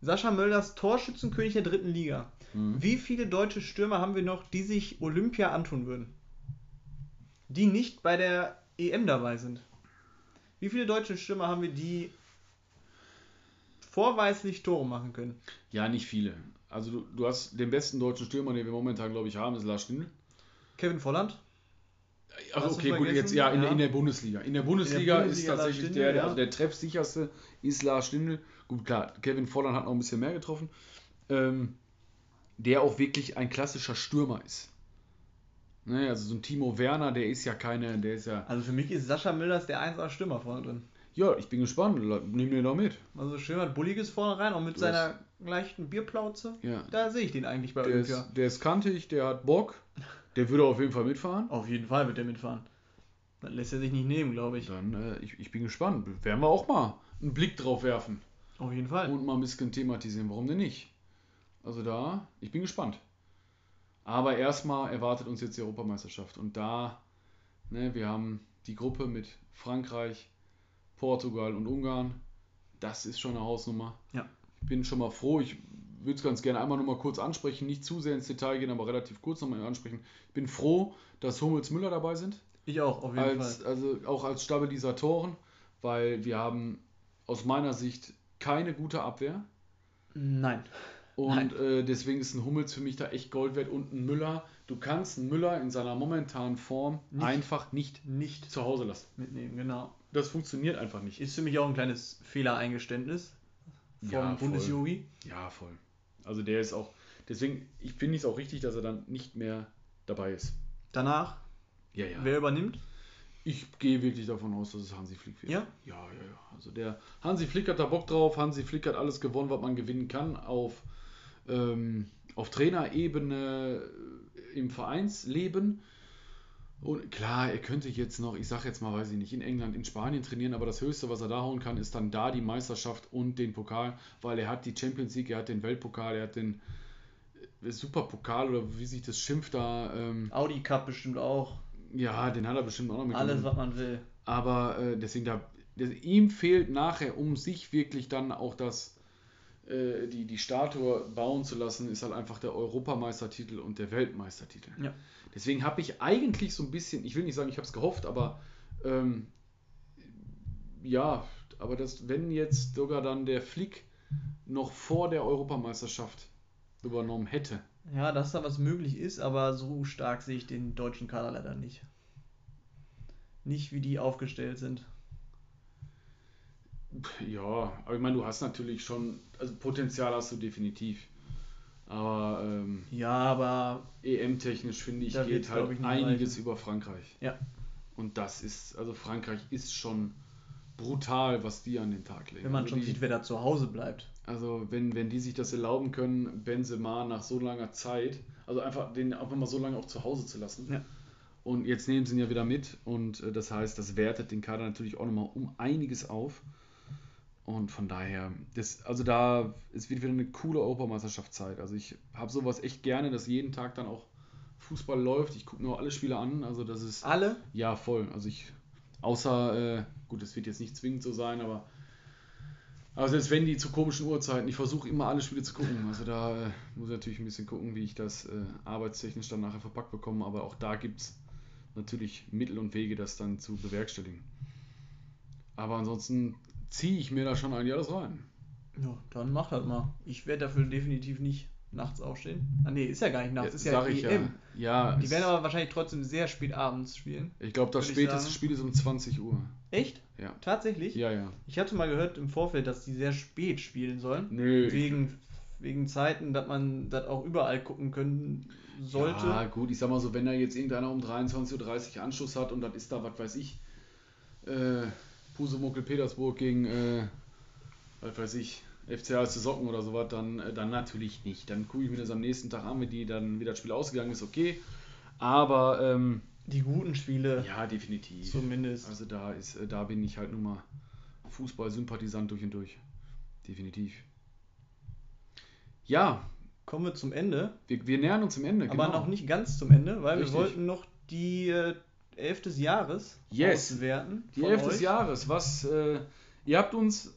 [SPEAKER 2] Sascha Mölders Torschützenkönig der dritten Liga.
[SPEAKER 1] Mhm.
[SPEAKER 2] Wie viele deutsche Stürmer haben wir noch, die sich Olympia antun würden? Die nicht bei der EM dabei sind. Wie viele deutsche Stürmer haben wir, die vorweislich Tore machen können?
[SPEAKER 1] Ja, nicht viele. Also du, du hast den besten deutschen Stürmer, den wir momentan, glaube ich, haben, ist Lars Stindl.
[SPEAKER 2] Kevin Volland? Du
[SPEAKER 1] okay, gut, jetzt ja in,
[SPEAKER 2] Ja.
[SPEAKER 1] in der Bundesliga. In der Bundesliga,
[SPEAKER 2] Bundesliga
[SPEAKER 1] ist tatsächlich
[SPEAKER 2] Stindl,
[SPEAKER 1] der, der,
[SPEAKER 2] ja.
[SPEAKER 1] also der treffsicherste ist Lars Stindl. Gut, klar, Kevin Volland hat noch ein bisschen mehr getroffen. Ähm, der auch wirklich ein klassischer Stürmer ist. Ne, also so ein Timo Werner, der ist ja keine, der ist ja.
[SPEAKER 2] Also für mich ist Sascha Mölders der 1A Stürmer vorne drin.
[SPEAKER 1] Ja, ich bin gespannt. Nimm den doch mit.
[SPEAKER 2] Also schön was Bulliges vorne rein, auch mit
[SPEAKER 1] Du
[SPEAKER 2] seiner leichten Bierplauze.
[SPEAKER 1] Ja.
[SPEAKER 2] Da sehe ich den eigentlich bei
[SPEAKER 1] Der
[SPEAKER 2] Olympia.
[SPEAKER 1] ist, der ist kantig, der hat Bock. <laughs> Der würde auf jeden Fall mitfahren.
[SPEAKER 2] Auf jeden Fall wird der mitfahren. Das lässt er sich nicht nehmen, glaube ich.
[SPEAKER 1] Dann, äh, ich, ich bin gespannt. Werden wir auch mal einen Blick drauf werfen.
[SPEAKER 2] Auf jeden Fall.
[SPEAKER 1] und mal ein bisschen thematisieren. Warum denn nicht? Also da, ich bin gespannt. Aber erstmal erwartet uns jetzt die Europameisterschaft. Und da, ne, wir haben die Gruppe mit Frankreich, Portugal und Ungarn. Das ist schon eine Hausnummer.
[SPEAKER 2] Ja.
[SPEAKER 1] Ich bin schon mal froh. Ich würde es ganz gerne einmal nur mal kurz ansprechen. Nicht zu sehr ins Detail gehen, aber relativ kurz nochmal ansprechen. Ich bin froh, dass Hummels Müller dabei sind
[SPEAKER 2] Ich auch, auf jeden
[SPEAKER 1] als,
[SPEAKER 2] Fall.
[SPEAKER 1] also auch als Stabilisatoren, weil wir haben aus meiner Sicht keine gute Abwehr.
[SPEAKER 2] Nein.
[SPEAKER 1] Und äh, deswegen ist ein Hummels für mich da echt Gold wert und ein Müller. Du kannst einen Müller in seiner momentanen Form
[SPEAKER 2] Nicht.
[SPEAKER 1] einfach nicht
[SPEAKER 2] Nicht
[SPEAKER 1] zu Hause lassen.
[SPEAKER 2] mitnehmen, genau.
[SPEAKER 1] Das funktioniert einfach nicht.
[SPEAKER 2] Ist für mich auch ein kleines Fehlereingeständnis vom
[SPEAKER 1] Ja, voll.
[SPEAKER 2] Bundesjogi.
[SPEAKER 1] Ja, voll. Also der ist auch. Deswegen, ich finde es auch richtig, dass er dann nicht mehr dabei ist.
[SPEAKER 2] Danach,
[SPEAKER 1] Ja, ja.
[SPEAKER 2] wer übernimmt?
[SPEAKER 1] Ich gehe wirklich davon aus, dass es Hansi Flick wird.
[SPEAKER 2] Ja?
[SPEAKER 1] Ja, ja, ja. Also der Hansi Flick hat da Bock drauf. Hansi Flick hat alles gewonnen, was man gewinnen kann auf, ähm, auf Trainerebene äh, im Vereinsleben. Und klar, er könnte jetzt noch, ich sag jetzt mal, weiß ich nicht, in England, in Spanien trainieren, aber das Höchste, was er da hauen kann, ist dann da die Meisterschaft und den Pokal, weil er hat die Champions League, er hat den Weltpokal, er hat den äh, Superpokal oder wie sich das schimpft da. Ähm,
[SPEAKER 2] Audi Cup bestimmt auch.
[SPEAKER 1] ja, den hat er bestimmt auch noch mit
[SPEAKER 2] Alles, was man will.
[SPEAKER 1] aber äh, deswegen, da, ihm fehlt nachher, um sich wirklich dann auch das, äh, die, die Statue bauen zu lassen, ist halt einfach der Europameistertitel und der Weltmeistertitel.
[SPEAKER 2] Ja.
[SPEAKER 1] Deswegen habe ich eigentlich so ein bisschen, ich will nicht sagen, ich habe es gehofft, aber ähm, ja, aber das, wenn jetzt sogar dann der Flick noch vor der Europameisterschaft übernommen hätte,
[SPEAKER 2] Ja, dass da was möglich ist, aber so stark sehe ich den deutschen Kader leider nicht. Nicht wie die aufgestellt sind.
[SPEAKER 1] Ja, aber ich meine, du hast natürlich schon, also Potenzial hast du definitiv. Aber ähm,
[SPEAKER 2] Ja, aber
[SPEAKER 1] EM-technisch finde ich, geht halt
[SPEAKER 2] ich,
[SPEAKER 1] einiges
[SPEAKER 2] reichen.
[SPEAKER 1] über Frankreich.
[SPEAKER 2] Ja.
[SPEAKER 1] Und das ist, also Frankreich ist schon brutal, was die an den Tag legen.
[SPEAKER 2] wenn man
[SPEAKER 1] also
[SPEAKER 2] schon
[SPEAKER 1] die,
[SPEAKER 2] sieht, wer da zu Hause bleibt.
[SPEAKER 1] Also wenn, wenn die sich das erlauben können, Benzema nach so langer Zeit, also einfach den einfach mal so lange auch zu Hause zu lassen.
[SPEAKER 2] Ja.
[SPEAKER 1] Und jetzt nehmen sie ihn ja wieder mit und äh, das heißt, das wertet den Kader natürlich auch nochmal um einiges auf. Und von daher, das, also da, es wird wieder eine coole Europameisterschaftszeit. Also ich habe sowas echt gerne, dass jeden Tag dann auch Fußball läuft. Ich gucke auch alle Spiele an. Also das ist,
[SPEAKER 2] Alle?
[SPEAKER 1] ja voll. Also ich, außer, äh, gut, es wird jetzt nicht zwingend so sein, aber aber selbst wenn die zu komischen Uhrzeiten, ich versuche immer alle Spiele zu gucken. Also da äh, muss ich natürlich ein bisschen gucken, wie ich das äh, arbeitstechnisch dann nachher verpackt bekomme. Aber auch da gibt es natürlich Mittel und Wege, das dann zu bewerkstelligen. Aber ansonsten ziehe ich mir da schon eigentlich alles rein.
[SPEAKER 2] Ja, dann mach das mal. Ich werde dafür definitiv nicht nachts aufstehen. Ah nee, ist ja gar nicht nachts, ist ja
[SPEAKER 1] sag ich
[SPEAKER 2] EM.
[SPEAKER 1] ja. ja
[SPEAKER 2] Die werden aber wahrscheinlich trotzdem sehr spät abends spielen.
[SPEAKER 1] ich glaube, das späteste. Spiel ist um 20 Uhr.
[SPEAKER 2] Echt?
[SPEAKER 1] Ja.
[SPEAKER 2] Tatsächlich?
[SPEAKER 1] Ja, ja.
[SPEAKER 2] Ich hatte mal gehört im Vorfeld, dass die sehr spät spielen sollen.
[SPEAKER 1] Nö.
[SPEAKER 2] Wegen, wegen Zeiten, dass man das auch überall gucken können sollte.
[SPEAKER 1] Ja, gut, ich sag mal so, wenn da jetzt irgendeiner um 23.30 Uhr Anschluss hat und das ist da, was weiß ich, äh, Pusemuckel Petersburg gegen, äh, was weiß ich, FC Heiße Socken oder sowas, dann, äh, dann natürlich nicht. Dann gucke ich mir das am nächsten Tag an, wenn die dann wie das Spiel ausgegangen ist, okay. Aber ähm,
[SPEAKER 2] die guten Spiele.
[SPEAKER 1] Ja, definitiv.
[SPEAKER 2] Zumindest.
[SPEAKER 1] Also da ist, äh, da bin ich halt nun mal Fußball-Sympathisant durch und durch. Definitiv. Ja.
[SPEAKER 2] Kommen wir zum Ende.
[SPEAKER 1] Wir, wir nähern uns zum Ende,
[SPEAKER 2] aber genau. noch nicht ganz zum Ende, weil
[SPEAKER 1] Richtig.
[SPEAKER 2] wir wollten noch die äh, Elf des Jahres
[SPEAKER 1] yes.
[SPEAKER 2] auswerten.
[SPEAKER 1] Die Elf euch. des Jahres. Was, äh, ihr habt uns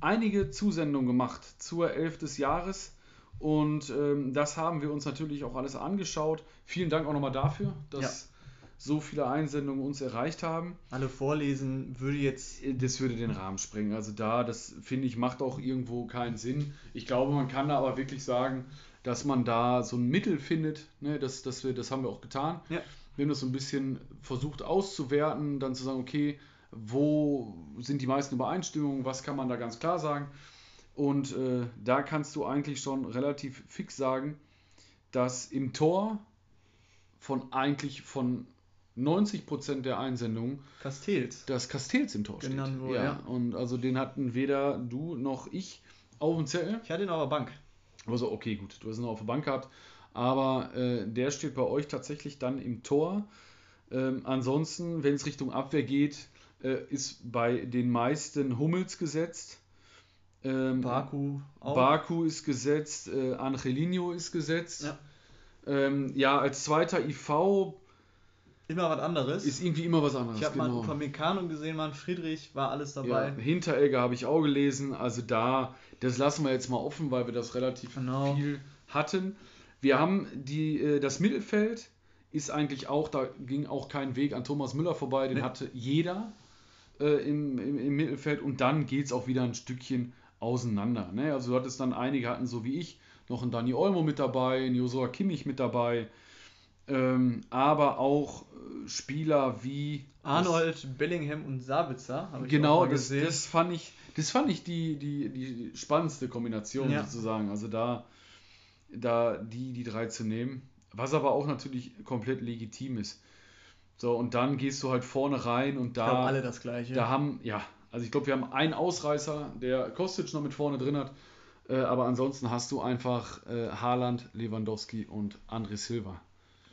[SPEAKER 1] einige Zusendungen gemacht zur Elf des Jahres. Und ähm, das haben wir uns natürlich auch alles angeschaut. Vielen Dank auch nochmal dafür, dass ja. so viele Einsendungen uns erreicht haben.
[SPEAKER 2] Alle vorlesen würde jetzt.
[SPEAKER 1] Das würde den Rahmen sprengen. Also da, das finde ich, macht auch irgendwo keinen Sinn. Ich glaube, man kann da aber wirklich sagen, dass man da so ein Mittel findet. Ne? Das, das, wir, das haben wir auch getan.
[SPEAKER 2] Ja.
[SPEAKER 1] Wir haben das so ein bisschen versucht auszuwerten, dann zu sagen, okay, wo sind die meisten Übereinstimmungen, was kann man da ganz klar sagen. Und äh, da kannst du eigentlich schon relativ fix sagen, dass im Tor von eigentlich von 90% der Einsendungen
[SPEAKER 2] Castells.
[SPEAKER 1] das Castells im Tor steht.
[SPEAKER 2] Wohl,
[SPEAKER 1] ja.
[SPEAKER 2] ja.
[SPEAKER 1] Und also den hatten weder du noch ich auf dem Zettel.
[SPEAKER 2] Ich hatte ihn auf der Bank.
[SPEAKER 1] Also okay, gut, du hast ihn auf der Bank gehabt. Aber äh, der steht bei euch tatsächlich dann im Tor. Ähm, ansonsten, wenn es Richtung Abwehr geht, äh, ist bei den meisten Hummels gesetzt.
[SPEAKER 2] Ähm, Baku
[SPEAKER 1] auch. Baku ist gesetzt, äh, Angelino ist gesetzt.
[SPEAKER 2] Ja.
[SPEAKER 1] Ähm, ja, als zweiter IV.
[SPEAKER 2] Immer was anderes.
[SPEAKER 1] Ist irgendwie immer was anderes.
[SPEAKER 2] Ich habe genau. mal Upamecano gesehen, mal Friedrich, war alles dabei.
[SPEAKER 1] Ja, Hinteregger habe ich auch gelesen. Also da, das lassen wir jetzt mal offen, weil wir das relativ
[SPEAKER 2] genau.
[SPEAKER 1] viel hatten. Wir haben die, äh, das Mittelfeld ist eigentlich auch, da ging auch kein Weg an Thomas Müller vorbei, den nee. hatte jeder äh, im, im, im, Mittelfeld und dann geht es auch wieder ein Stückchen auseinander. Ne? Also du hattest dann einige hatten so wie ich noch einen Dani Olmo mit dabei, einen Josua Kimmich mit dabei, ähm, aber auch äh, Spieler wie
[SPEAKER 2] Arnold, das, Bellingham und Sabitzer
[SPEAKER 1] habe ich genau, das, das fand ich, das fand ich die, die, die spannendste Kombination ja. sozusagen. Also da, da die, die drei zu nehmen, was aber auch natürlich komplett legitim ist. So, und dann gehst du halt vorne rein und da. Ich
[SPEAKER 2] alle das gleiche.
[SPEAKER 1] Da haben, ja, also ich glaube, wir haben einen Ausreißer, der Kostic noch mit vorne drin hat. Äh, aber ansonsten hast du einfach äh, Haaland, Lewandowski und André Silva.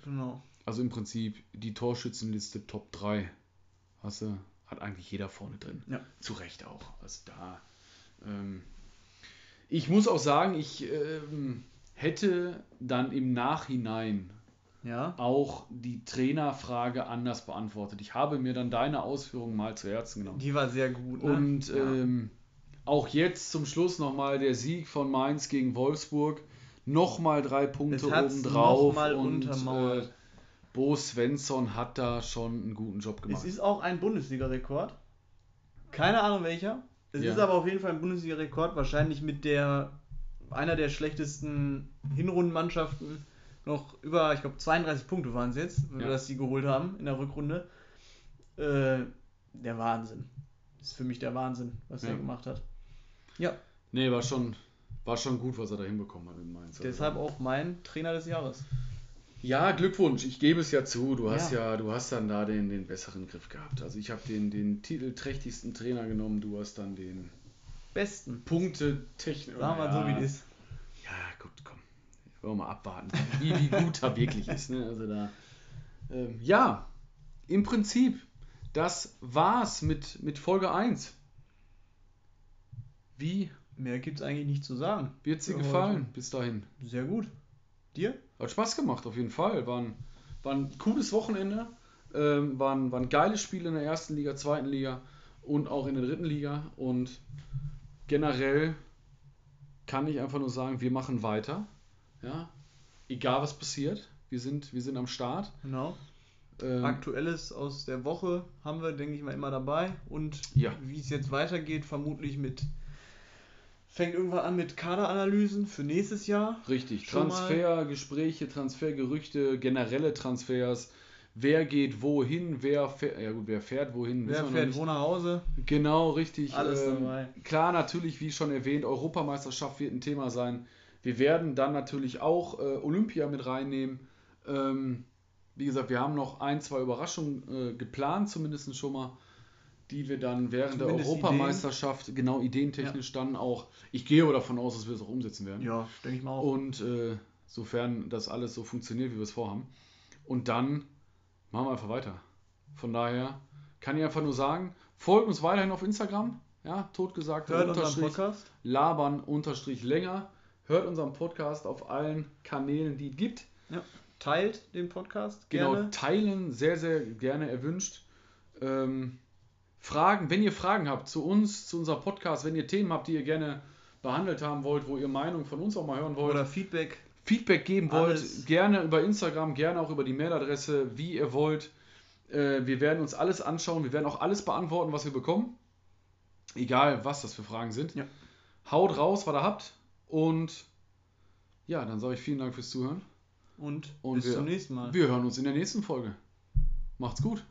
[SPEAKER 2] Genau.
[SPEAKER 1] Also im Prinzip die Torschützenliste Top 3 hast du, hat eigentlich jeder vorne drin.
[SPEAKER 2] Ja.
[SPEAKER 1] Zu Recht auch. Also da. Ähm, ich muss auch sagen, ich ähm, hätte dann im Nachhinein
[SPEAKER 2] ja.
[SPEAKER 1] auch die Trainerfrage anders beantwortet. Ich habe mir dann deine Ausführungen mal zu Herzen genommen.
[SPEAKER 2] Die war sehr gut.
[SPEAKER 1] Ne? Und ja. ähm, auch jetzt zum Schluss nochmal der Sieg von Mainz gegen Wolfsburg. Nochmal drei Punkte obendrauf.
[SPEAKER 2] Noch
[SPEAKER 1] und äh, Bo Svensson hat da schon einen guten Job gemacht.
[SPEAKER 2] Es ist auch ein Bundesliga-Rekord. Keine Ahnung welcher. Es ja. ist aber auf jeden Fall ein Bundesliga-Rekord. Wahrscheinlich mit der einer der schlechtesten Hinrundenmannschaften noch über, ich glaube, 32 Punkte waren es jetzt, ja. dass sie geholt haben in der Rückrunde. Äh, der Wahnsinn. Das ist für mich der Wahnsinn, was ja. er gemacht hat. Ja.
[SPEAKER 1] Nee, war schon, war schon gut, was er da hinbekommen hat in Mainz.
[SPEAKER 2] Also Deshalb auch mein Trainer des Jahres.
[SPEAKER 1] Ja, Glückwunsch. Ich gebe es ja zu. Du hast ja, ja du hast dann da den, den besseren Griff gehabt. Also ich habe den, den titelträchtigsten Trainer genommen, du hast dann den
[SPEAKER 2] besten
[SPEAKER 1] Punkte technisch.
[SPEAKER 2] Sagen wir ja, so, wie es ist.
[SPEAKER 1] Ja, gut, komm. Wollen wir mal abwarten, wie, wie gut er wirklich ist. Ne? Also da, ähm, ja, im Prinzip, das war's mit, mit Folge 1. Wie?
[SPEAKER 2] Mehr gibt's eigentlich nicht zu sagen.
[SPEAKER 1] Wird dir gefallen heute. bis dahin?
[SPEAKER 2] Sehr gut. Dir?
[SPEAKER 1] Hat Spaß gemacht, auf jeden Fall. War ein, war ein cooles Wochenende. Ähm, waren, waren geile Spiele in der ersten Liga, zweiten Liga und auch in der dritten Liga. Und generell kann ich einfach nur sagen, wir machen weiter. Ja, egal was passiert, wir sind, wir sind am Start.
[SPEAKER 2] Genau. Ähm, Aktuelles aus der Woche haben wir, denke ich mal, immer dabei. Und
[SPEAKER 1] ja.
[SPEAKER 2] wie es jetzt weitergeht, vermutlich mit. Fängt irgendwann an mit Kaderanalysen für nächstes Jahr.
[SPEAKER 1] Richtig. Transfergespräche, Transfergerüchte, generelle Transfers. Wer geht wohin, wer fährt, ja gut, wer fährt wohin.
[SPEAKER 2] Wer fährt wo nach Hause.
[SPEAKER 1] Genau, richtig.
[SPEAKER 2] Alles ähm, dabei.
[SPEAKER 1] Klar, natürlich, wie schon erwähnt, Europameisterschaft wird ein Thema sein. Wir werden dann natürlich auch äh, Olympia mit reinnehmen. Ähm, wie gesagt, wir haben noch ein, zwei Überraschungen äh, geplant, zumindest schon mal, die wir dann während zumindest der Europameisterschaft, Ideen. genau ideentechnisch ja. dann auch, ich gehe aber davon aus, dass wir es auch umsetzen werden.
[SPEAKER 2] Ja, denke ich mal auch.
[SPEAKER 1] Und äh, sofern das alles so funktioniert, wie wir es vorhaben. Und dann machen wir einfach weiter. Von daher kann ich einfach nur sagen, folgt uns weiterhin auf Instagram. Ja, totgesagt.
[SPEAKER 2] Hört unseren Podcast.
[SPEAKER 1] Labern unterstrich länger. Hört unseren Podcast auf allen Kanälen, die es gibt.
[SPEAKER 2] Ja. Teilt den Podcast
[SPEAKER 1] Genau,
[SPEAKER 2] gerne.
[SPEAKER 1] teilen sehr, sehr gerne erwünscht. Ähm, Fragen, wenn ihr Fragen habt zu uns, zu unserem Podcast, wenn ihr Themen habt, die ihr gerne behandelt haben wollt, wo ihr Meinung von uns auch mal hören wollt,
[SPEAKER 2] Oder Feedback.
[SPEAKER 1] Feedback geben wollt,
[SPEAKER 2] Alles.
[SPEAKER 1] gerne über Instagram, gerne auch über die Mailadresse, wie ihr wollt. Äh, wir werden uns alles anschauen, wir werden auch alles beantworten, was wir bekommen. Egal, was das für Fragen sind.
[SPEAKER 2] Ja.
[SPEAKER 1] Haut raus, was ihr habt. Und ja, dann sage ich vielen Dank fürs Zuhören.
[SPEAKER 2] Und,
[SPEAKER 1] Und
[SPEAKER 2] bis
[SPEAKER 1] wir-
[SPEAKER 2] zum nächsten Mal.
[SPEAKER 1] Wir hören uns in der nächsten Folge. Macht's gut.